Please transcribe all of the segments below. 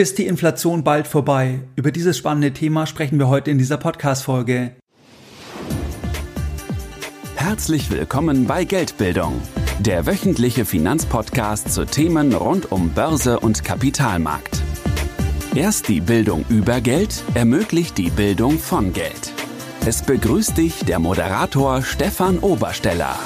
Ist die Inflation bald vorbei? Über dieses spannende Thema sprechen wir heute in dieser Podcast-Folge. Herzlich willkommen bei Geldbildung, der wöchentliche Finanzpodcast zu Themen rund um Börse und Kapitalmarkt. Erst die Bildung über Geld ermöglicht die Bildung von Geld. Es begrüßt dich der Moderator Stefan Obersteller.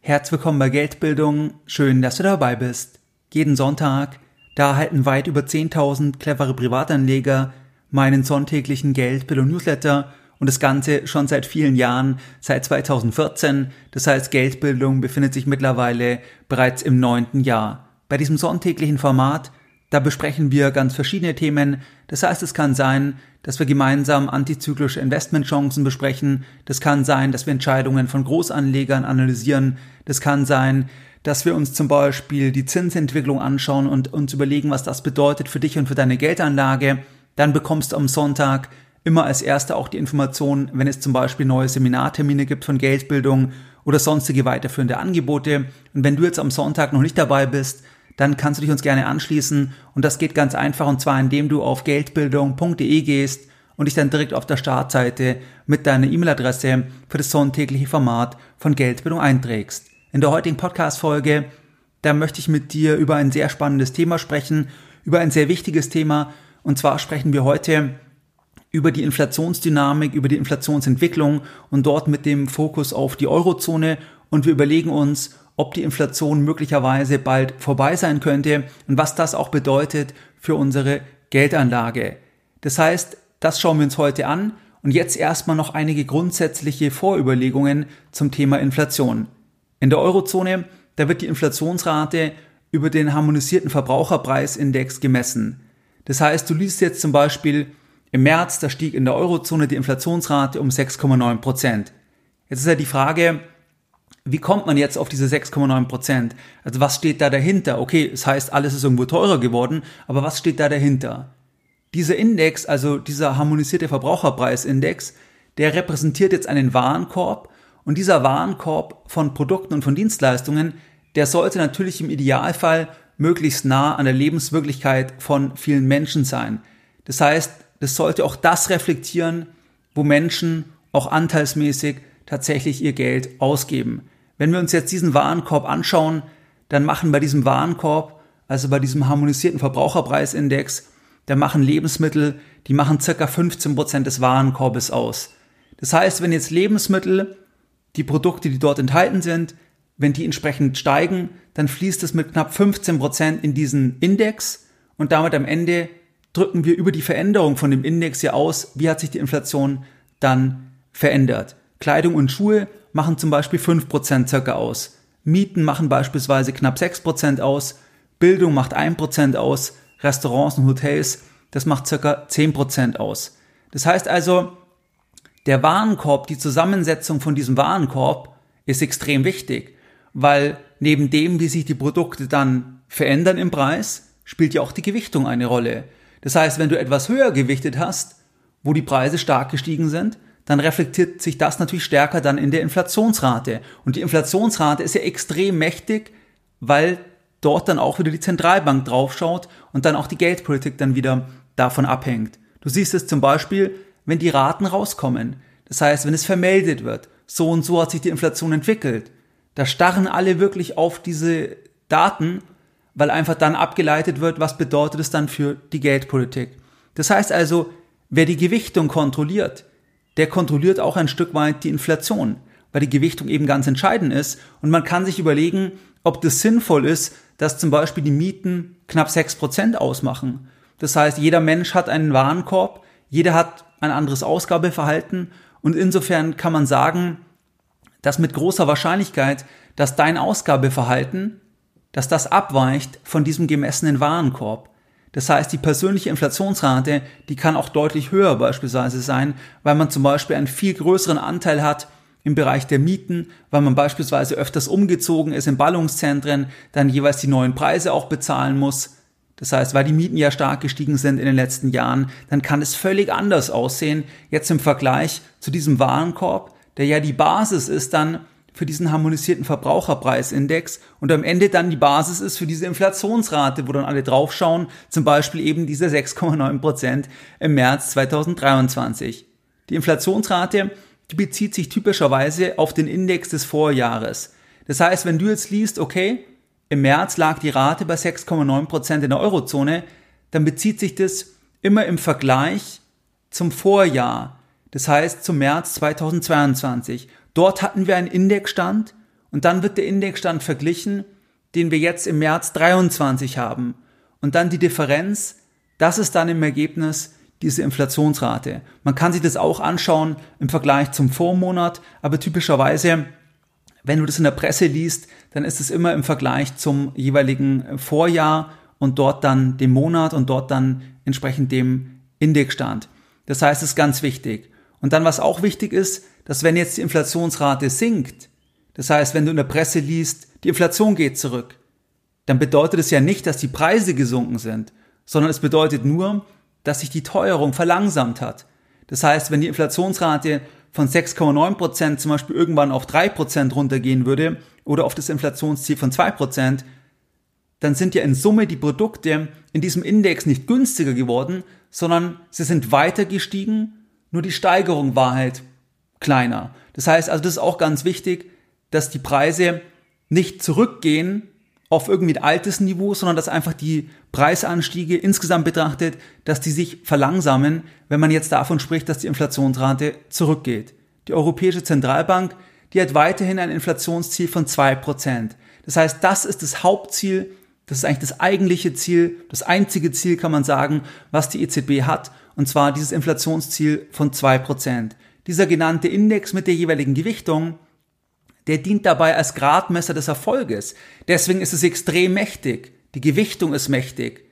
Herzlich willkommen bei Geldbildung. Schön, dass du dabei bist. Jeden Sonntag da erhalten weit über 10.000 clevere Privatanleger meinen sonntäglichen Geldbildung Newsletter und das Ganze schon seit vielen Jahren, seit 2014. Das heißt, Geldbildung befindet sich mittlerweile bereits im neunten Jahr. Bei diesem sonntäglichen Format, da besprechen wir ganz verschiedene Themen. Das heißt, es kann sein, dass wir gemeinsam antizyklische Investmentchancen besprechen. Das kann sein, dass wir Entscheidungen von Großanlegern analysieren. Das kann sein, dass wir uns zum Beispiel die Zinsentwicklung anschauen und uns überlegen, was das bedeutet für dich und für deine Geldanlage. Dann bekommst du am Sonntag immer als Erster auch die Informationen, wenn es zum Beispiel neue Seminartermine gibt von Geldbildung oder sonstige weiterführende Angebote. Und wenn du jetzt am Sonntag noch nicht dabei bist, dann kannst du dich uns gerne anschließen. Und das geht ganz einfach und zwar indem du auf geldbildung.de gehst und dich dann direkt auf der Startseite mit deiner E-Mail-Adresse für das sonntägliche Format von Geldbildung einträgst. In der heutigen Podcast-Folge, da möchte ich mit dir über ein sehr spannendes Thema sprechen, über ein sehr wichtiges Thema. Und zwar sprechen wir heute über die Inflationsdynamik, über die Inflationsentwicklung und dort mit dem Fokus auf die Eurozone. Und wir überlegen uns, ob die Inflation möglicherweise bald vorbei sein könnte und was das auch bedeutet für unsere Geldanlage. Das heißt, das schauen wir uns heute an und jetzt erstmal noch einige grundsätzliche Vorüberlegungen zum Thema Inflation. In der Eurozone, da wird die Inflationsrate über den harmonisierten Verbraucherpreisindex gemessen. Das heißt, du liest jetzt zum Beispiel, im März, da stieg in der Eurozone die Inflationsrate um 6,9 Prozent. Jetzt ist ja die Frage, wie kommt man jetzt auf diese 6,9 Prozent? Also was steht da dahinter? Okay, es das heißt, alles ist irgendwo teurer geworden, aber was steht da dahinter? Dieser Index, also dieser harmonisierte Verbraucherpreisindex, der repräsentiert jetzt einen Warenkorb und dieser Warenkorb von Produkten und von Dienstleistungen, der sollte natürlich im Idealfall möglichst nah an der Lebenswirklichkeit von vielen Menschen sein. Das heißt, das sollte auch das reflektieren, wo Menschen auch anteilsmäßig tatsächlich ihr Geld ausgeben. Wenn wir uns jetzt diesen Warenkorb anschauen, dann machen bei diesem Warenkorb, also bei diesem harmonisierten Verbraucherpreisindex, da machen Lebensmittel, die machen circa 15 Prozent des Warenkorbes aus. Das heißt, wenn jetzt Lebensmittel die Produkte, die dort enthalten sind, wenn die entsprechend steigen, dann fließt es mit knapp 15 Prozent in diesen Index und damit am Ende drücken wir über die Veränderung von dem Index hier aus, wie hat sich die Inflation dann verändert. Kleidung und Schuhe machen zum Beispiel 5 Prozent circa aus. Mieten machen beispielsweise knapp 6 Prozent aus. Bildung macht 1 Prozent aus. Restaurants und Hotels, das macht circa 10 Prozent aus. Das heißt also, der Warenkorb, die Zusammensetzung von diesem Warenkorb ist extrem wichtig, weil neben dem, wie sich die Produkte dann verändern im Preis, spielt ja auch die Gewichtung eine Rolle. Das heißt, wenn du etwas höher gewichtet hast, wo die Preise stark gestiegen sind, dann reflektiert sich das natürlich stärker dann in der Inflationsrate. Und die Inflationsrate ist ja extrem mächtig, weil dort dann auch wieder die Zentralbank draufschaut und dann auch die Geldpolitik dann wieder davon abhängt. Du siehst es zum Beispiel, wenn die Raten rauskommen. Das heißt, wenn es vermeldet wird, so und so hat sich die Inflation entwickelt. Da starren alle wirklich auf diese Daten, weil einfach dann abgeleitet wird, was bedeutet es dann für die Geldpolitik. Das heißt also, wer die Gewichtung kontrolliert, der kontrolliert auch ein Stück weit die Inflation, weil die Gewichtung eben ganz entscheidend ist und man kann sich überlegen, ob das sinnvoll ist, dass zum Beispiel die Mieten knapp 6% ausmachen. Das heißt, jeder Mensch hat einen Warenkorb, jeder hat ein anderes Ausgabeverhalten und insofern kann man sagen, dass mit großer Wahrscheinlichkeit, dass dein Ausgabeverhalten, dass das abweicht von diesem gemessenen Warenkorb. Das heißt, die persönliche Inflationsrate, die kann auch deutlich höher beispielsweise sein, weil man zum Beispiel einen viel größeren Anteil hat im Bereich der Mieten, weil man beispielsweise öfters umgezogen ist in Ballungszentren, dann jeweils die neuen Preise auch bezahlen muss. Das heißt, weil die Mieten ja stark gestiegen sind in den letzten Jahren, dann kann es völlig anders aussehen, jetzt im Vergleich zu diesem Warenkorb, der ja die Basis ist dann für diesen harmonisierten Verbraucherpreisindex und am Ende dann die Basis ist für diese Inflationsrate, wo dann alle draufschauen, zum Beispiel eben diese 6,9 Prozent im März 2023. Die Inflationsrate, die bezieht sich typischerweise auf den Index des Vorjahres. Das heißt, wenn du jetzt liest, okay, im März lag die Rate bei 6,9 Prozent in der Eurozone, dann bezieht sich das immer im Vergleich zum Vorjahr. Das heißt zum März 2022. Dort hatten wir einen Indexstand und dann wird der Indexstand verglichen, den wir jetzt im März 23 haben. Und dann die Differenz, das ist dann im Ergebnis diese Inflationsrate. Man kann sich das auch anschauen im Vergleich zum Vormonat, aber typischerweise, wenn du das in der Presse liest, dann ist es immer im Vergleich zum jeweiligen Vorjahr und dort dann dem Monat und dort dann entsprechend dem Indexstand. Das heißt, es ist ganz wichtig. Und dann, was auch wichtig ist, dass wenn jetzt die Inflationsrate sinkt, das heißt, wenn du in der Presse liest, die Inflation geht zurück, dann bedeutet es ja nicht, dass die Preise gesunken sind, sondern es bedeutet nur, dass sich die Teuerung verlangsamt hat. Das heißt, wenn die Inflationsrate von 6,9 Prozent zum Beispiel irgendwann auf 3 Prozent runtergehen würde oder auf das Inflationsziel von 2 Prozent, dann sind ja in Summe die Produkte in diesem Index nicht günstiger geworden, sondern sie sind weiter gestiegen, nur die Steigerung war halt kleiner. Das heißt also, das ist auch ganz wichtig, dass die Preise nicht zurückgehen auf irgendwie ein altes Niveau, sondern dass einfach die Preisanstiege insgesamt betrachtet, dass die sich verlangsamen, wenn man jetzt davon spricht, dass die Inflationsrate zurückgeht. Die Europäische Zentralbank, die hat weiterhin ein Inflationsziel von zwei Prozent. Das heißt, das ist das Hauptziel das ist eigentlich das eigentliche Ziel, das einzige Ziel kann man sagen, was die EZB hat, und zwar dieses Inflationsziel von zwei Prozent. Dieser genannte Index mit der jeweiligen Gewichtung, der dient dabei als Gradmesser des Erfolges. Deswegen ist es extrem mächtig. Die Gewichtung ist mächtig.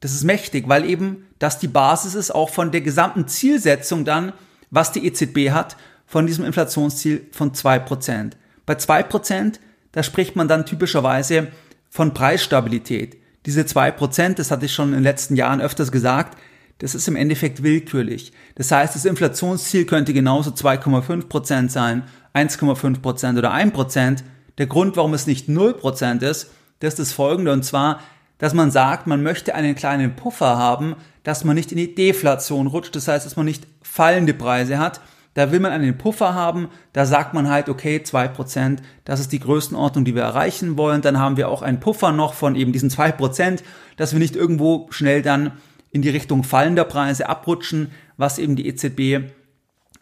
Das ist mächtig, weil eben das die Basis ist auch von der gesamten Zielsetzung dann, was die EZB hat, von diesem Inflationsziel von zwei Prozent. Bei zwei Prozent, da spricht man dann typischerweise von Preisstabilität. Diese zwei Prozent, das hatte ich schon in den letzten Jahren öfters gesagt, das ist im Endeffekt willkürlich. Das heißt, das Inflationsziel könnte genauso 2,5 Prozent sein, 1,5 Prozent oder 1%. Prozent. Der Grund, warum es nicht 0 Prozent ist, das ist das folgende, und zwar, dass man sagt, man möchte einen kleinen Puffer haben, dass man nicht in die Deflation rutscht, das heißt, dass man nicht fallende Preise hat, da will man einen Puffer haben, da sagt man halt, okay, zwei Prozent, das ist die Größenordnung, die wir erreichen wollen. Dann haben wir auch einen Puffer noch von eben diesen zwei Prozent, dass wir nicht irgendwo schnell dann in die Richtung fallender Preise abrutschen, was eben die EZB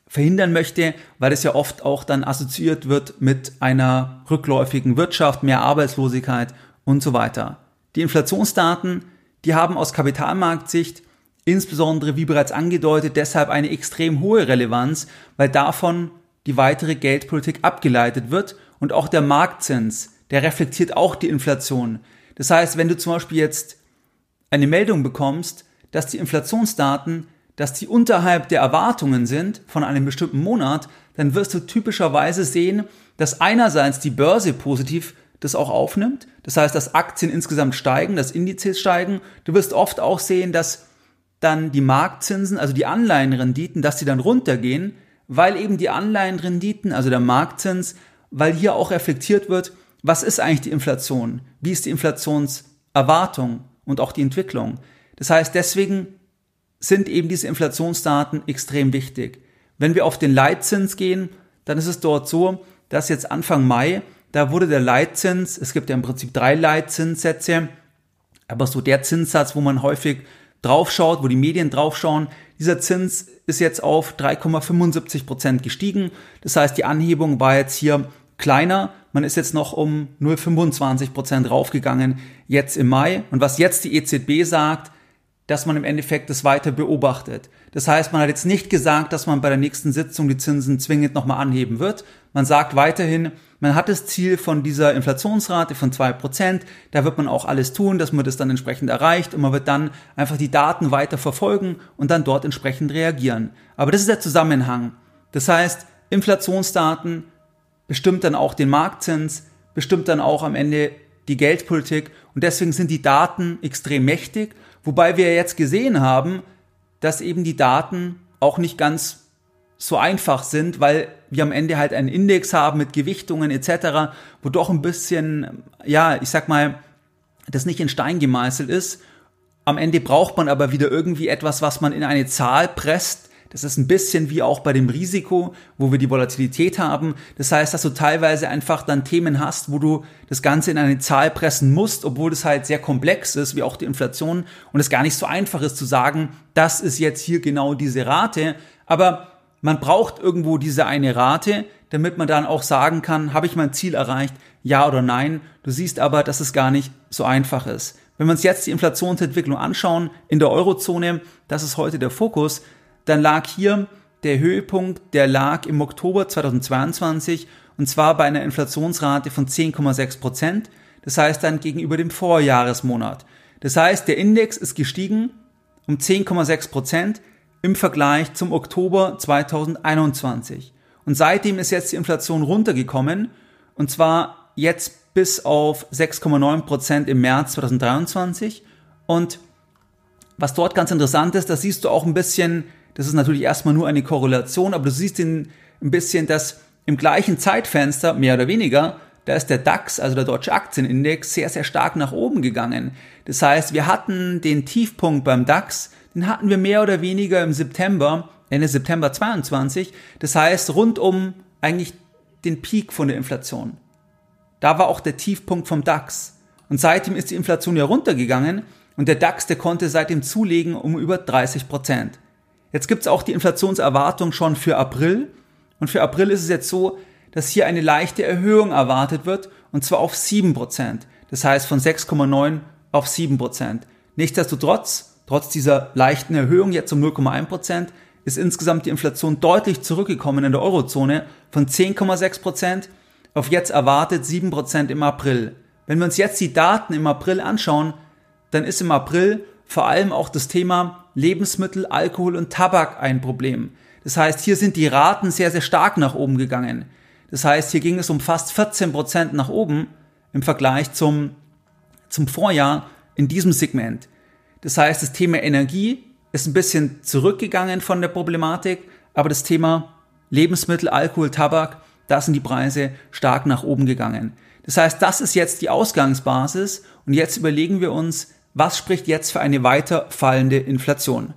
verhindern möchte, weil es ja oft auch dann assoziiert wird mit einer rückläufigen Wirtschaft, mehr Arbeitslosigkeit und so weiter. Die Inflationsdaten, die haben aus Kapitalmarktsicht insbesondere wie bereits angedeutet deshalb eine extrem hohe Relevanz, weil davon die weitere Geldpolitik abgeleitet wird und auch der Marktzins, der reflektiert auch die Inflation. Das heißt, wenn du zum Beispiel jetzt eine Meldung bekommst, dass die Inflationsdaten, dass die unterhalb der Erwartungen sind von einem bestimmten Monat, dann wirst du typischerweise sehen, dass einerseits die Börse positiv das auch aufnimmt. Das heißt, dass Aktien insgesamt steigen, dass Indizes steigen. Du wirst oft auch sehen, dass dann die Marktzinsen, also die Anleihenrenditen, dass die dann runtergehen, weil eben die Anleihenrenditen, also der Marktzins, weil hier auch reflektiert wird, was ist eigentlich die Inflation? Wie ist die Inflationserwartung und auch die Entwicklung? Das heißt, deswegen sind eben diese Inflationsdaten extrem wichtig. Wenn wir auf den Leitzins gehen, dann ist es dort so, dass jetzt Anfang Mai, da wurde der Leitzins, es gibt ja im Prinzip drei Leitzinssätze, aber so der Zinssatz, wo man häufig draufschaut, wo die Medien draufschauen, dieser Zins ist jetzt auf 3,75 Prozent gestiegen. Das heißt, die Anhebung war jetzt hier kleiner. Man ist jetzt noch um 0,25 Prozent raufgegangen, jetzt im Mai. Und was jetzt die EZB sagt, dass man im Endeffekt das weiter beobachtet. Das heißt, man hat jetzt nicht gesagt, dass man bei der nächsten Sitzung die Zinsen zwingend nochmal anheben wird. Man sagt weiterhin, man hat das Ziel von dieser Inflationsrate von zwei Prozent. Da wird man auch alles tun, dass man das dann entsprechend erreicht und man wird dann einfach die Daten weiter verfolgen und dann dort entsprechend reagieren. Aber das ist der Zusammenhang. Das heißt, Inflationsdaten bestimmt dann auch den Marktzins, bestimmt dann auch am Ende die Geldpolitik und deswegen sind die Daten extrem mächtig, wobei wir jetzt gesehen haben, dass eben die Daten auch nicht ganz so einfach sind, weil wir am Ende halt einen Index haben mit Gewichtungen etc., wo doch ein bisschen, ja, ich sag mal, das nicht in Stein gemeißelt ist. Am Ende braucht man aber wieder irgendwie etwas, was man in eine Zahl presst. Das ist ein bisschen wie auch bei dem Risiko, wo wir die Volatilität haben. Das heißt, dass du teilweise einfach dann Themen hast, wo du das Ganze in eine Zahl pressen musst, obwohl es halt sehr komplex ist, wie auch die Inflation, und es gar nicht so einfach ist zu sagen, das ist jetzt hier genau diese Rate. Aber man braucht irgendwo diese eine Rate, damit man dann auch sagen kann, habe ich mein Ziel erreicht, ja oder nein. Du siehst aber, dass es gar nicht so einfach ist. Wenn wir uns jetzt die Inflationsentwicklung anschauen in der Eurozone, das ist heute der Fokus, dann lag hier der Höhepunkt, der lag im Oktober 2022 und zwar bei einer Inflationsrate von 10,6 Prozent. Das heißt dann gegenüber dem Vorjahresmonat. Das heißt, der Index ist gestiegen um 10,6 Prozent im Vergleich zum Oktober 2021. Und seitdem ist jetzt die Inflation runtergekommen und zwar jetzt bis auf 6,9 Prozent im März 2023. Und was dort ganz interessant ist, da siehst du auch ein bisschen, das ist natürlich erstmal nur eine Korrelation, aber du siehst ein bisschen, dass im gleichen Zeitfenster, mehr oder weniger, da ist der DAX, also der deutsche Aktienindex, sehr, sehr stark nach oben gegangen. Das heißt, wir hatten den Tiefpunkt beim DAX den hatten wir mehr oder weniger im September, Ende September 22. Das heißt, rund um eigentlich den Peak von der Inflation. Da war auch der Tiefpunkt vom DAX. Und seitdem ist die Inflation ja runtergegangen und der DAX, der konnte seitdem zulegen um über 30 Prozent. Jetzt gibt's auch die Inflationserwartung schon für April. Und für April ist es jetzt so, dass hier eine leichte Erhöhung erwartet wird, und zwar auf 7 Prozent. Das heißt von 6,9 auf 7 Prozent. Nichtsdestotrotz Trotz dieser leichten Erhöhung jetzt um 0,1 Prozent ist insgesamt die Inflation deutlich zurückgekommen in der Eurozone von 10,6 Prozent auf jetzt erwartet 7 Prozent im April. Wenn wir uns jetzt die Daten im April anschauen, dann ist im April vor allem auch das Thema Lebensmittel, Alkohol und Tabak ein Problem. Das heißt, hier sind die Raten sehr, sehr stark nach oben gegangen. Das heißt, hier ging es um fast 14 Prozent nach oben im Vergleich zum, zum Vorjahr in diesem Segment. Das heißt, das Thema Energie ist ein bisschen zurückgegangen von der Problematik, aber das Thema Lebensmittel, Alkohol, Tabak, da sind die Preise stark nach oben gegangen. Das heißt, das ist jetzt die Ausgangsbasis und jetzt überlegen wir uns, was spricht jetzt für eine weiter fallende Inflation.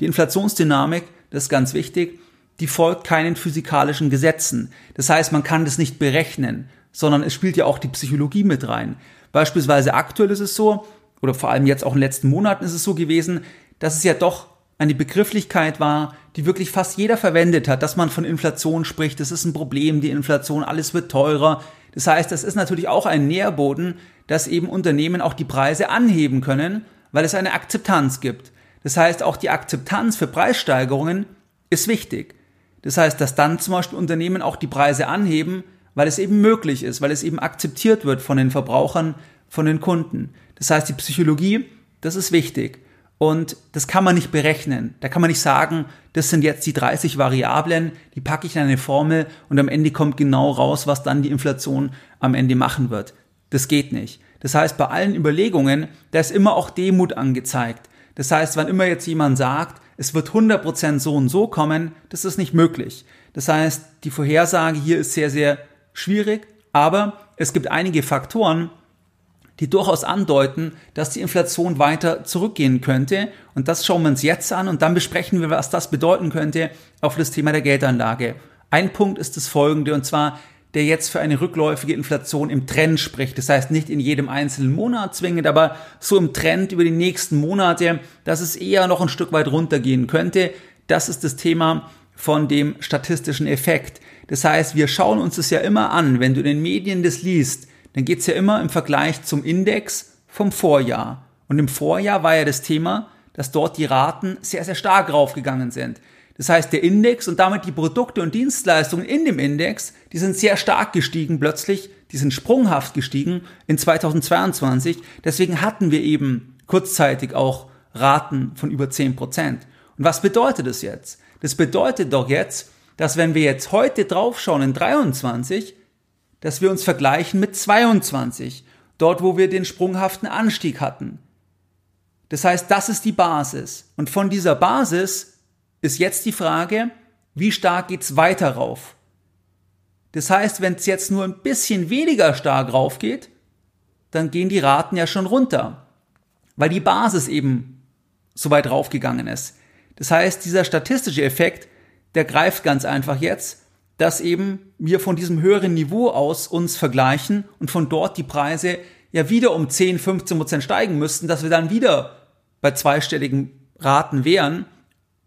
Die Inflationsdynamik, das ist ganz wichtig, die folgt keinen physikalischen Gesetzen. Das heißt, man kann das nicht berechnen, sondern es spielt ja auch die Psychologie mit rein. Beispielsweise aktuell ist es so, oder vor allem jetzt auch in den letzten Monaten ist es so gewesen, dass es ja doch eine Begrifflichkeit war, die wirklich fast jeder verwendet hat, dass man von Inflation spricht, das ist ein Problem, die Inflation, alles wird teurer. Das heißt, das ist natürlich auch ein Nährboden, dass eben Unternehmen auch die Preise anheben können, weil es eine Akzeptanz gibt. Das heißt, auch die Akzeptanz für Preissteigerungen ist wichtig. Das heißt, dass dann zum Beispiel Unternehmen auch die Preise anheben, weil es eben möglich ist, weil es eben akzeptiert wird von den Verbrauchern, von den Kunden. Das heißt, die Psychologie, das ist wichtig. Und das kann man nicht berechnen. Da kann man nicht sagen, das sind jetzt die 30 Variablen, die packe ich in eine Formel und am Ende kommt genau raus, was dann die Inflation am Ende machen wird. Das geht nicht. Das heißt, bei allen Überlegungen, da ist immer auch Demut angezeigt. Das heißt, wann immer jetzt jemand sagt, es wird 100% so und so kommen, das ist nicht möglich. Das heißt, die Vorhersage hier ist sehr, sehr schwierig, aber es gibt einige Faktoren, die durchaus andeuten, dass die Inflation weiter zurückgehen könnte. Und das schauen wir uns jetzt an und dann besprechen wir, was das bedeuten könnte auf das Thema der Geldanlage. Ein Punkt ist das folgende, und zwar der jetzt für eine rückläufige Inflation im Trend spricht. Das heißt nicht in jedem einzelnen Monat zwingend, aber so im Trend über die nächsten Monate, dass es eher noch ein Stück weit runtergehen könnte. Das ist das Thema von dem statistischen Effekt. Das heißt, wir schauen uns das ja immer an, wenn du in den Medien das liest, dann geht's ja immer im Vergleich zum Index vom Vorjahr. Und im Vorjahr war ja das Thema, dass dort die Raten sehr, sehr stark raufgegangen sind. Das heißt, der Index und damit die Produkte und Dienstleistungen in dem Index, die sind sehr stark gestiegen plötzlich, die sind sprunghaft gestiegen in 2022. Deswegen hatten wir eben kurzzeitig auch Raten von über 10 Prozent. Und was bedeutet das jetzt? Das bedeutet doch jetzt, dass wenn wir jetzt heute draufschauen in 23, dass wir uns vergleichen mit 22, dort wo wir den sprunghaften Anstieg hatten. Das heißt, das ist die Basis. Und von dieser Basis ist jetzt die Frage, wie stark geht's weiter rauf? Das heißt, wenn es jetzt nur ein bisschen weniger stark rauf geht, dann gehen die Raten ja schon runter, weil die Basis eben so weit raufgegangen ist. Das heißt, dieser statistische Effekt, der greift ganz einfach jetzt, dass eben wir von diesem höheren Niveau aus uns vergleichen und von dort die Preise ja wieder um 10, 15 Prozent steigen müssten, dass wir dann wieder bei zweistelligen Raten wären.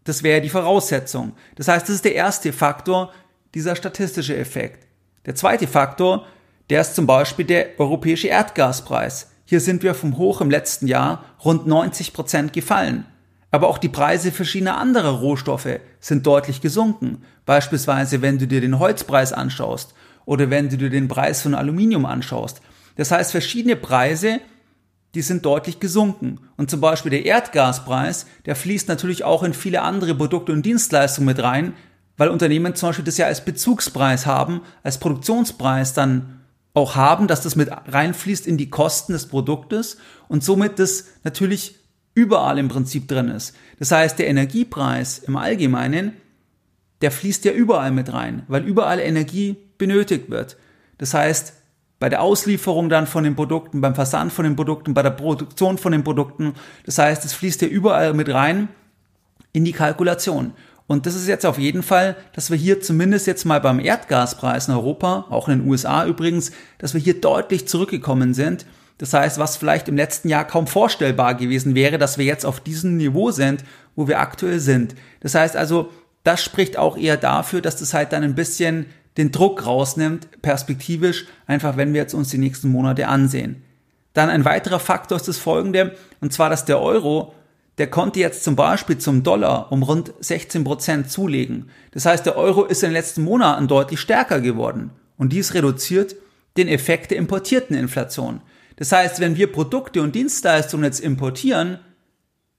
Das wäre die Voraussetzung. Das heißt, das ist der erste Faktor, dieser statistische Effekt. Der zweite Faktor, der ist zum Beispiel der europäische Erdgaspreis. Hier sind wir vom Hoch im letzten Jahr rund 90 Prozent gefallen. Aber auch die Preise verschiedener anderer Rohstoffe sind deutlich gesunken. Beispielsweise, wenn du dir den Holzpreis anschaust oder wenn du dir den Preis von Aluminium anschaust. Das heißt, verschiedene Preise, die sind deutlich gesunken. Und zum Beispiel der Erdgaspreis, der fließt natürlich auch in viele andere Produkte und Dienstleistungen mit rein, weil Unternehmen zum Beispiel das ja als Bezugspreis haben, als Produktionspreis dann auch haben, dass das mit reinfließt in die Kosten des Produktes und somit das natürlich überall im Prinzip drin ist. Das heißt, der Energiepreis im Allgemeinen, der fließt ja überall mit rein, weil überall Energie benötigt wird. Das heißt, bei der Auslieferung dann von den Produkten, beim Versand von den Produkten, bei der Produktion von den Produkten. Das heißt, es fließt ja überall mit rein in die Kalkulation. Und das ist jetzt auf jeden Fall, dass wir hier zumindest jetzt mal beim Erdgaspreis in Europa, auch in den USA übrigens, dass wir hier deutlich zurückgekommen sind das heißt, was vielleicht im letzten Jahr kaum vorstellbar gewesen wäre, dass wir jetzt auf diesem Niveau sind, wo wir aktuell sind. Das heißt also, das spricht auch eher dafür, dass das halt dann ein bisschen den Druck rausnimmt, perspektivisch, einfach wenn wir jetzt uns die nächsten Monate ansehen. Dann ein weiterer Faktor ist das folgende, und zwar, dass der Euro, der konnte jetzt zum Beispiel zum Dollar um rund 16 Prozent zulegen. Das heißt, der Euro ist in den letzten Monaten deutlich stärker geworden. Und dies reduziert den Effekt der importierten Inflation. Das heißt, wenn wir Produkte und Dienstleistungen jetzt importieren,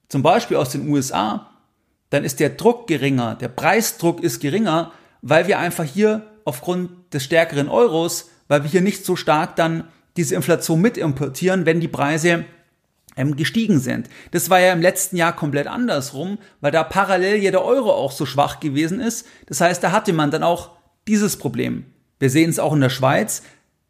zum Beispiel aus den USA, dann ist der Druck geringer, der Preisdruck ist geringer, weil wir einfach hier aufgrund des stärkeren Euros, weil wir hier nicht so stark dann diese Inflation mit importieren, wenn die Preise ähm, gestiegen sind. Das war ja im letzten Jahr komplett andersrum, weil da parallel ja der Euro auch so schwach gewesen ist. Das heißt, da hatte man dann auch dieses Problem. Wir sehen es auch in der Schweiz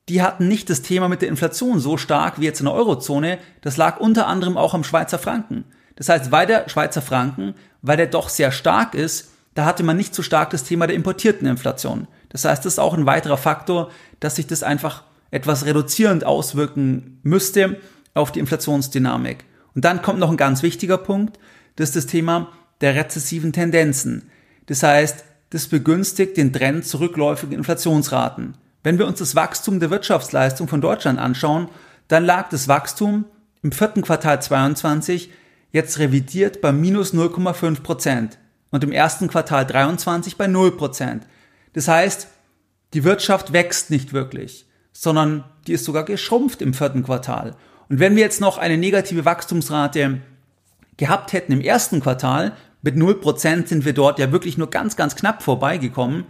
die hatten nicht das Thema mit der Inflation so stark wie jetzt in der Eurozone. Das lag unter anderem auch am Schweizer Franken. Das heißt, weil der Schweizer Franken, weil der doch sehr stark ist, da hatte man nicht so stark das Thema der importierten Inflation. Das heißt, das ist auch ein weiterer Faktor, dass sich das einfach etwas reduzierend auswirken müsste auf die Inflationsdynamik. Und dann kommt noch ein ganz wichtiger Punkt, das ist das Thema der rezessiven Tendenzen. Das heißt, das begünstigt den Trend zu rückläufigen Inflationsraten. Wenn wir uns das Wachstum der Wirtschaftsleistung von Deutschland anschauen, dann lag das Wachstum im vierten Quartal 22 jetzt revidiert bei minus 0,5 Prozent und im ersten Quartal 23 bei 0 Prozent. Das heißt, die Wirtschaft wächst nicht wirklich, sondern die ist sogar geschrumpft im vierten Quartal. Und wenn wir jetzt noch eine negative Wachstumsrate gehabt hätten im ersten Quartal, mit 0 Prozent sind wir dort ja wirklich nur ganz, ganz knapp vorbeigekommen,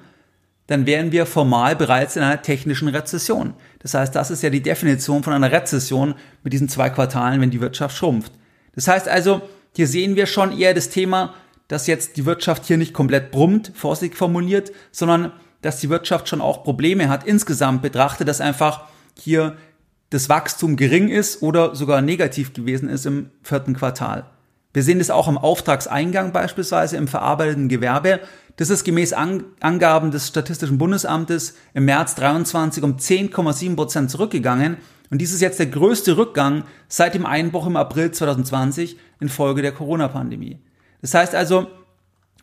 dann wären wir formal bereits in einer technischen Rezession. Das heißt, das ist ja die Definition von einer Rezession mit diesen zwei Quartalen, wenn die Wirtschaft schrumpft. Das heißt also, hier sehen wir schon eher das Thema, dass jetzt die Wirtschaft hier nicht komplett brummt, vorsichtig formuliert, sondern dass die Wirtschaft schon auch Probleme hat, insgesamt betrachtet, dass einfach hier das Wachstum gering ist oder sogar negativ gewesen ist im vierten Quartal. Wir sehen das auch im Auftragseingang beispielsweise im verarbeiteten Gewerbe. Das ist gemäß Angaben des Statistischen Bundesamtes im März 23 um 10,7 Prozent zurückgegangen. Und dies ist jetzt der größte Rückgang seit dem Einbruch im April 2020 infolge der Corona-Pandemie. Das heißt also,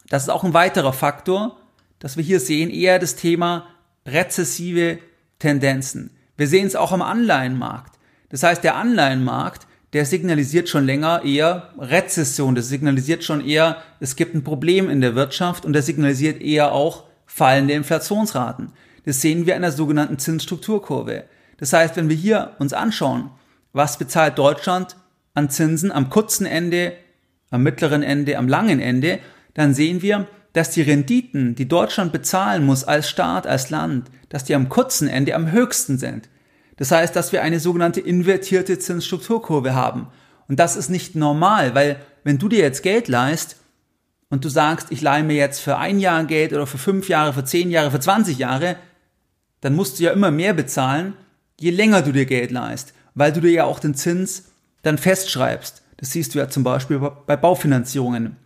das ist auch ein weiterer Faktor, dass wir hier sehen, eher das Thema rezessive Tendenzen. Wir sehen es auch am Anleihenmarkt. Das heißt, der Anleihenmarkt der signalisiert schon länger eher Rezession, das signalisiert schon eher, es gibt ein Problem in der Wirtschaft und das signalisiert eher auch fallende Inflationsraten. Das sehen wir in der sogenannten Zinsstrukturkurve. Das heißt, wenn wir hier uns anschauen, was bezahlt Deutschland an Zinsen am kurzen Ende, am mittleren Ende, am langen Ende, dann sehen wir, dass die Renditen, die Deutschland bezahlen muss als Staat, als Land, dass die am kurzen Ende am höchsten sind. Das heißt, dass wir eine sogenannte invertierte Zinsstrukturkurve haben. Und das ist nicht normal, weil wenn du dir jetzt Geld leist und du sagst, ich leihe mir jetzt für ein Jahr Geld oder für fünf Jahre, für zehn Jahre, für 20 Jahre, dann musst du ja immer mehr bezahlen, je länger du dir Geld leihst, weil du dir ja auch den Zins dann festschreibst. Das siehst du ja zum Beispiel bei Baufinanzierungen.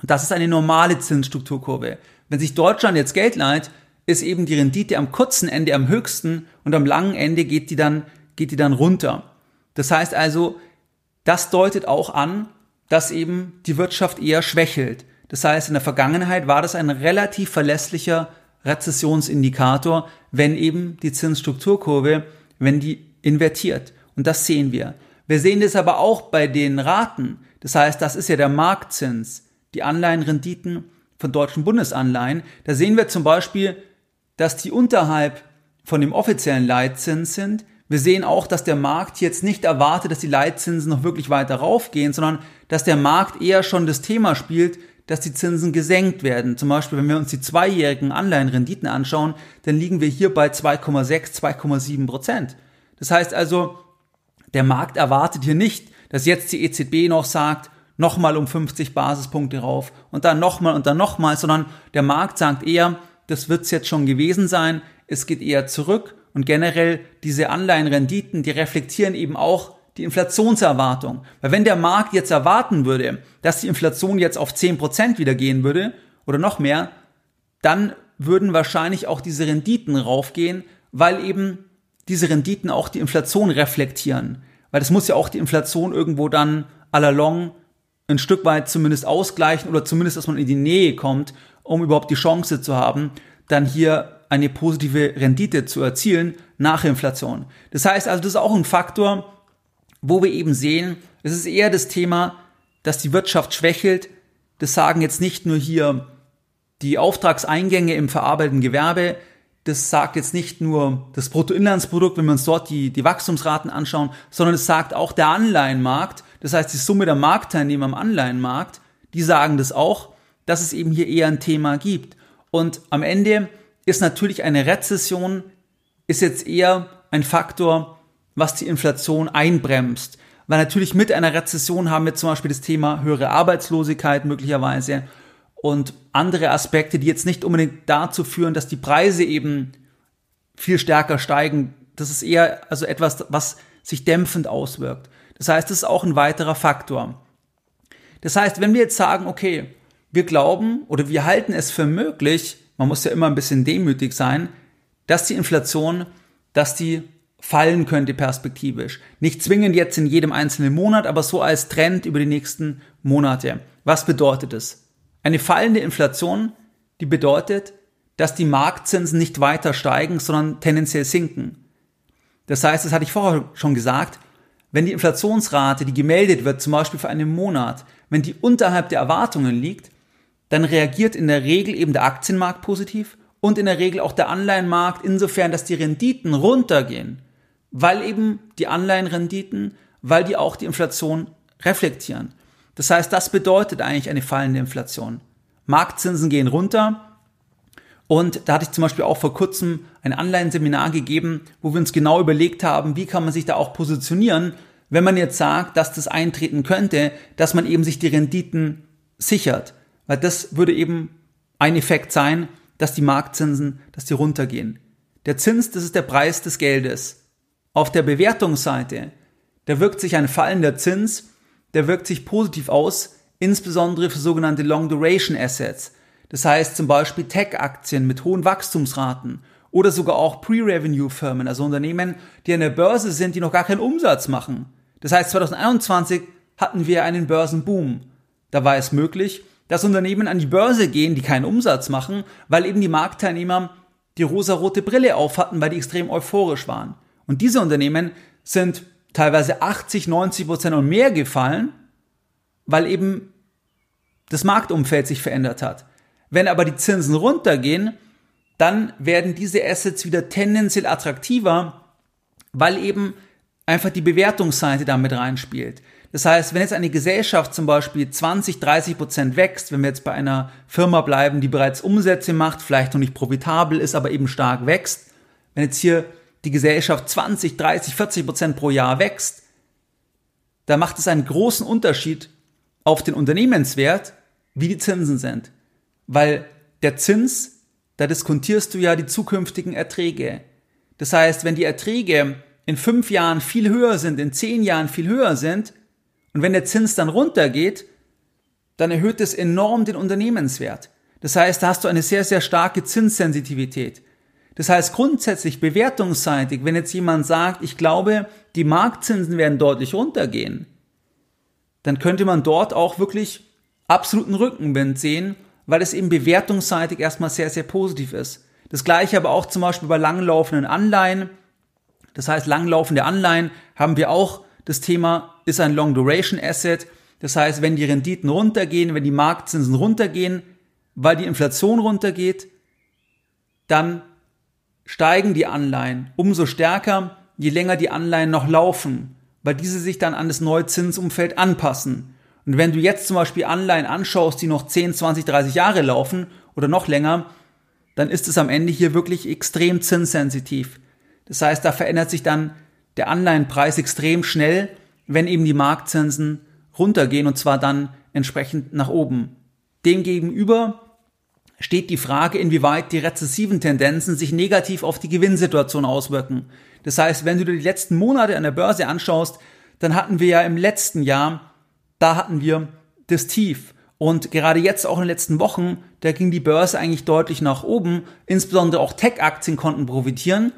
Und das ist eine normale Zinsstrukturkurve. Wenn sich Deutschland jetzt Geld leiht, ist eben die Rendite am kurzen Ende am höchsten und am langen Ende geht die dann, geht die dann runter. Das heißt also, das deutet auch an, dass eben die Wirtschaft eher schwächelt. Das heißt, in der Vergangenheit war das ein relativ verlässlicher Rezessionsindikator, wenn eben die Zinsstrukturkurve, wenn die invertiert. Und das sehen wir. Wir sehen das aber auch bei den Raten. Das heißt, das ist ja der Marktzins, die Anleihenrenditen von deutschen Bundesanleihen. Da sehen wir zum Beispiel, dass die unterhalb von dem offiziellen Leitzins sind. Wir sehen auch, dass der Markt jetzt nicht erwartet, dass die Leitzinsen noch wirklich weiter raufgehen, sondern dass der Markt eher schon das Thema spielt, dass die Zinsen gesenkt werden. Zum Beispiel, wenn wir uns die zweijährigen Anleihenrenditen anschauen, dann liegen wir hier bei 2,6, 2,7 Prozent. Das heißt also, der Markt erwartet hier nicht, dass jetzt die EZB noch sagt, nochmal um 50 Basispunkte rauf und dann nochmal und dann nochmal, sondern der Markt sagt eher, das wird's jetzt schon gewesen sein, es geht eher zurück und generell diese Anleihenrenditen, die reflektieren eben auch die Inflationserwartung. Weil wenn der Markt jetzt erwarten würde, dass die Inflation jetzt auf 10% wieder gehen würde oder noch mehr, dann würden wahrscheinlich auch diese Renditen raufgehen, weil eben diese Renditen auch die Inflation reflektieren. Weil das muss ja auch die Inflation irgendwo dann à la long ein Stück weit zumindest ausgleichen oder zumindest, dass man in die Nähe kommt, um überhaupt die Chance zu haben, dann hier eine positive Rendite zu erzielen nach Inflation. Das heißt also, das ist auch ein Faktor, wo wir eben sehen, es ist eher das Thema, dass die Wirtschaft schwächelt. Das sagen jetzt nicht nur hier die Auftragseingänge im verarbeitenden Gewerbe, das sagt jetzt nicht nur das Bruttoinlandsprodukt, wenn wir uns dort die, die Wachstumsraten anschauen, sondern es sagt auch der Anleihenmarkt, das heißt die Summe der Marktteilnehmer am Anleihenmarkt, die sagen das auch, dass es eben hier eher ein Thema gibt. Und am Ende ist natürlich eine Rezession, ist jetzt eher ein Faktor, was die Inflation einbremst. Weil natürlich mit einer Rezession haben wir zum Beispiel das Thema höhere Arbeitslosigkeit möglicherweise und andere Aspekte, die jetzt nicht unbedingt dazu führen, dass die Preise eben viel stärker steigen. Das ist eher also etwas, was sich dämpfend auswirkt. Das heißt, das ist auch ein weiterer Faktor. Das heißt, wenn wir jetzt sagen, okay, wir glauben oder wir halten es für möglich, man muss ja immer ein bisschen demütig sein, dass die Inflation, dass die fallen könnte perspektivisch. Nicht zwingend jetzt in jedem einzelnen Monat, aber so als Trend über die nächsten Monate. Was bedeutet es? Eine fallende Inflation, die bedeutet, dass die Marktzinsen nicht weiter steigen, sondern tendenziell sinken. Das heißt, das hatte ich vorher schon gesagt, wenn die Inflationsrate, die gemeldet wird, zum Beispiel für einen Monat, wenn die unterhalb der Erwartungen liegt, dann reagiert in der Regel eben der Aktienmarkt positiv und in der Regel auch der Anleihenmarkt insofern, dass die Renditen runtergehen, weil eben die Anleihenrenditen, weil die auch die Inflation reflektieren. Das heißt, das bedeutet eigentlich eine fallende Inflation. Marktzinsen gehen runter. Und da hatte ich zum Beispiel auch vor kurzem ein Anleihenseminar gegeben, wo wir uns genau überlegt haben, wie kann man sich da auch positionieren, wenn man jetzt sagt, dass das eintreten könnte, dass man eben sich die Renditen sichert. Weil das würde eben ein Effekt sein, dass die Marktzinsen, dass die runtergehen. Der Zins, das ist der Preis des Geldes. Auf der Bewertungsseite, da wirkt sich ein fallender Zins der wirkt sich positiv aus, insbesondere für sogenannte Long Duration Assets. Das heißt zum Beispiel Tech-Aktien mit hohen Wachstumsraten oder sogar auch Pre-Revenue-Firmen, also Unternehmen, die an der Börse sind, die noch gar keinen Umsatz machen. Das heißt, 2021 hatten wir einen Börsenboom. Da war es möglich, dass Unternehmen an die Börse gehen, die keinen Umsatz machen, weil eben die Marktteilnehmer die rosarote Brille auf hatten, weil die extrem euphorisch waren. Und diese Unternehmen sind teilweise 80, 90 Prozent und mehr gefallen, weil eben das Marktumfeld sich verändert hat. Wenn aber die Zinsen runtergehen, dann werden diese Assets wieder tendenziell attraktiver, weil eben einfach die Bewertungsseite damit reinspielt. Das heißt, wenn jetzt eine Gesellschaft zum Beispiel 20, 30 Prozent wächst, wenn wir jetzt bei einer Firma bleiben, die bereits Umsätze macht, vielleicht noch nicht profitabel ist, aber eben stark wächst, wenn jetzt hier die Gesellschaft 20, 30, 40 Prozent pro Jahr wächst, da macht es einen großen Unterschied auf den Unternehmenswert, wie die Zinsen sind. Weil der Zins, da diskontierst du ja die zukünftigen Erträge. Das heißt, wenn die Erträge in fünf Jahren viel höher sind, in zehn Jahren viel höher sind, und wenn der Zins dann runtergeht, dann erhöht es enorm den Unternehmenswert. Das heißt, da hast du eine sehr, sehr starke Zinssensitivität. Das heißt, grundsätzlich bewertungsseitig, wenn jetzt jemand sagt, ich glaube, die Marktzinsen werden deutlich runtergehen, dann könnte man dort auch wirklich absoluten Rückenwind sehen, weil es eben bewertungsseitig erstmal sehr, sehr positiv ist. Das gleiche aber auch zum Beispiel bei langlaufenden Anleihen. Das heißt, langlaufende Anleihen haben wir auch das Thema, ist ein Long Duration Asset. Das heißt, wenn die Renditen runtergehen, wenn die Marktzinsen runtergehen, weil die Inflation runtergeht, dann steigen die Anleihen umso stärker, je länger die Anleihen noch laufen, weil diese sich dann an das neue Zinsumfeld anpassen. Und wenn du jetzt zum Beispiel Anleihen anschaust, die noch 10, 20, 30 Jahre laufen oder noch länger, dann ist es am Ende hier wirklich extrem zinssensitiv. Das heißt, da verändert sich dann der Anleihenpreis extrem schnell, wenn eben die Marktzinsen runtergehen und zwar dann entsprechend nach oben. Demgegenüber steht die Frage, inwieweit die rezessiven Tendenzen sich negativ auf die Gewinnsituation auswirken. Das heißt, wenn du dir die letzten Monate an der Börse anschaust, dann hatten wir ja im letzten Jahr, da hatten wir das Tief. Und gerade jetzt auch in den letzten Wochen, da ging die Börse eigentlich deutlich nach oben. Insbesondere auch Tech-Aktien konnten profitieren.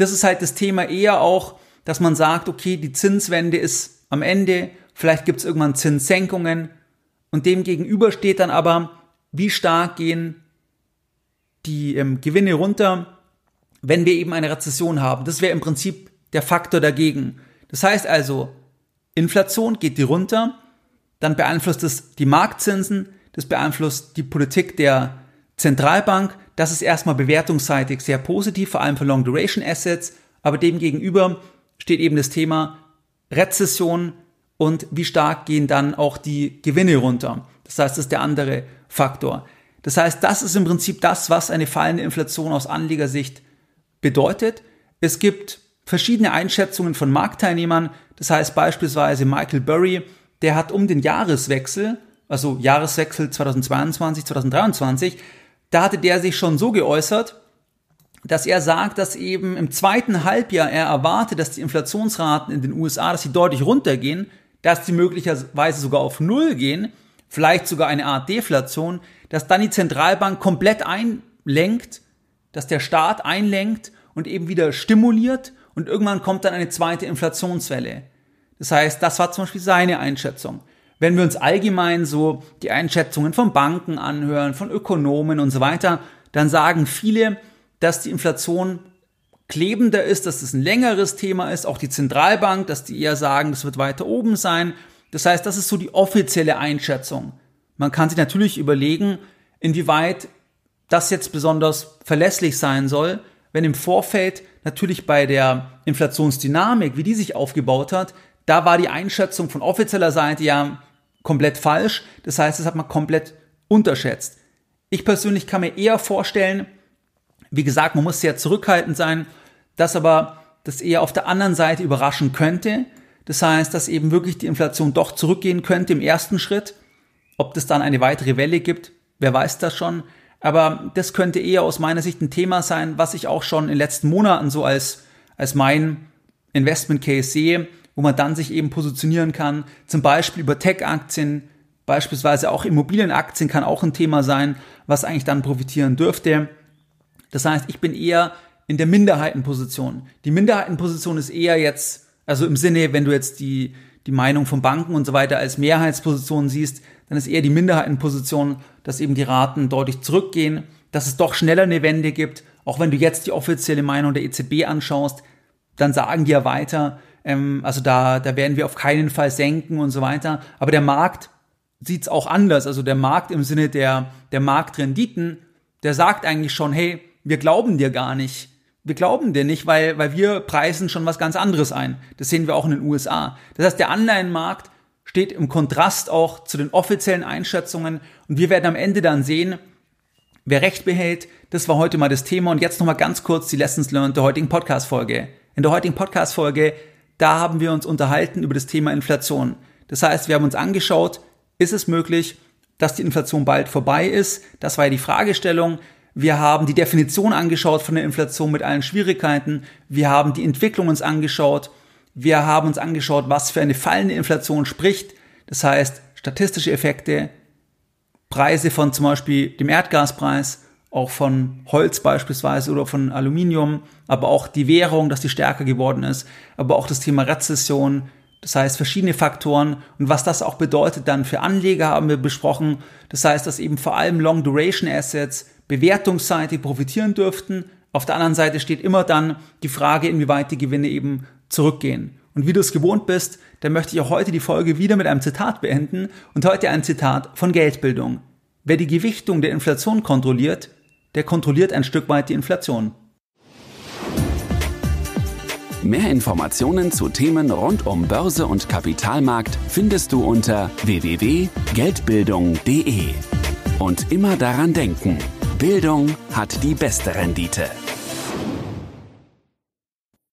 Das ist halt das Thema eher auch, dass man sagt, okay, die Zinswende ist am Ende, vielleicht gibt es irgendwann Zinssenkungen. Und dem gegenüber steht dann aber, wie stark gehen die ähm, Gewinne runter, wenn wir eben eine Rezession haben. Das wäre im Prinzip der Faktor dagegen. Das heißt also, Inflation geht die runter, dann beeinflusst es die Marktzinsen, das beeinflusst die Politik der Zentralbank. Das ist erstmal bewertungsseitig sehr positiv, vor allem für Long Duration Assets. Aber dem gegenüber steht eben das Thema Rezession und wie stark gehen dann auch die Gewinne runter. Das heißt, das ist der andere Faktor. Das heißt, das ist im Prinzip das, was eine fallende Inflation aus Anlegersicht bedeutet. Es gibt verschiedene Einschätzungen von Marktteilnehmern. Das heißt beispielsweise Michael Burry, der hat um den Jahreswechsel, also Jahreswechsel 2022, 2023, da hatte der sich schon so geäußert, dass er sagt, dass eben im zweiten Halbjahr er erwartet, dass die Inflationsraten in den USA, dass sie deutlich runtergehen, dass sie möglicherweise sogar auf Null gehen, vielleicht sogar eine Art Deflation, dass dann die Zentralbank komplett einlenkt, dass der Staat einlenkt und eben wieder stimuliert und irgendwann kommt dann eine zweite Inflationswelle. Das heißt, das war zum Beispiel seine Einschätzung. Wenn wir uns allgemein so die Einschätzungen von Banken anhören, von Ökonomen und so weiter, dann sagen viele, dass die Inflation klebender ist, dass es ein längeres Thema ist, auch die Zentralbank, dass die eher sagen, das wird weiter oben sein. Das heißt, das ist so die offizielle Einschätzung. Man kann sich natürlich überlegen, inwieweit das jetzt besonders verlässlich sein soll, wenn im Vorfeld natürlich bei der Inflationsdynamik, wie die sich aufgebaut hat, da war die Einschätzung von offizieller Seite ja komplett falsch. Das heißt, das hat man komplett unterschätzt. Ich persönlich kann mir eher vorstellen, wie gesagt, man muss sehr zurückhaltend sein, dass aber das eher auf der anderen Seite überraschen könnte. Das heißt, dass eben wirklich die Inflation doch zurückgehen könnte im ersten Schritt. Ob das dann eine weitere Welle gibt, wer weiß das schon. Aber das könnte eher aus meiner Sicht ein Thema sein, was ich auch schon in den letzten Monaten so als, als mein Investment Case sehe, wo man dann sich eben positionieren kann, zum Beispiel über Tech-Aktien, beispielsweise auch Immobilienaktien kann auch ein Thema sein, was eigentlich dann profitieren dürfte. Das heißt, ich bin eher in der Minderheitenposition. Die Minderheitenposition ist eher jetzt, also im Sinne, wenn du jetzt die, die Meinung von Banken und so weiter als Mehrheitsposition siehst, dann ist eher die Minderheitenposition, dass eben die Raten deutlich zurückgehen, dass es doch schneller eine Wende gibt. Auch wenn du jetzt die offizielle Meinung der EZB anschaust, dann sagen die ja weiter, ähm, also da, da werden wir auf keinen Fall senken und so weiter. Aber der Markt sieht es auch anders. Also der Markt im Sinne der, der Marktrenditen, der sagt eigentlich schon, hey, wir glauben dir gar nicht. Wir glauben dir nicht, weil, weil wir preisen schon was ganz anderes ein. Das sehen wir auch in den USA. Das heißt, der Anleihenmarkt steht im Kontrast auch zu den offiziellen Einschätzungen und wir werden am Ende dann sehen, wer Recht behält. Das war heute mal das Thema und jetzt nochmal ganz kurz die Lessons learned der heutigen Podcast-Folge. In der heutigen Podcast-Folge da haben wir uns unterhalten über das Thema Inflation. Das heißt, wir haben uns angeschaut, ist es möglich, dass die Inflation bald vorbei ist. Das war ja die Fragestellung. Wir haben die Definition angeschaut von der Inflation mit allen Schwierigkeiten. Wir haben die Entwicklung uns angeschaut. Wir haben uns angeschaut, was für eine fallende Inflation spricht. Das heißt, statistische Effekte, Preise von zum Beispiel dem Erdgaspreis, auch von Holz beispielsweise oder von Aluminium, aber auch die Währung, dass die stärker geworden ist, aber auch das Thema Rezession, das heißt verschiedene Faktoren und was das auch bedeutet dann für Anleger haben wir besprochen. Das heißt, dass eben vor allem Long Duration Assets bewertungsseitig profitieren dürften. Auf der anderen Seite steht immer dann die Frage, inwieweit die Gewinne eben zurückgehen. Und wie du es gewohnt bist, dann möchte ich auch heute die Folge wieder mit einem Zitat beenden und heute ein Zitat von Geldbildung. Wer die Gewichtung der Inflation kontrolliert, der kontrolliert ein Stück weit die Inflation. Mehr Informationen zu Themen rund um Börse und Kapitalmarkt findest du unter www.geldbildung.de. Und immer daran denken, Bildung hat die beste Rendite.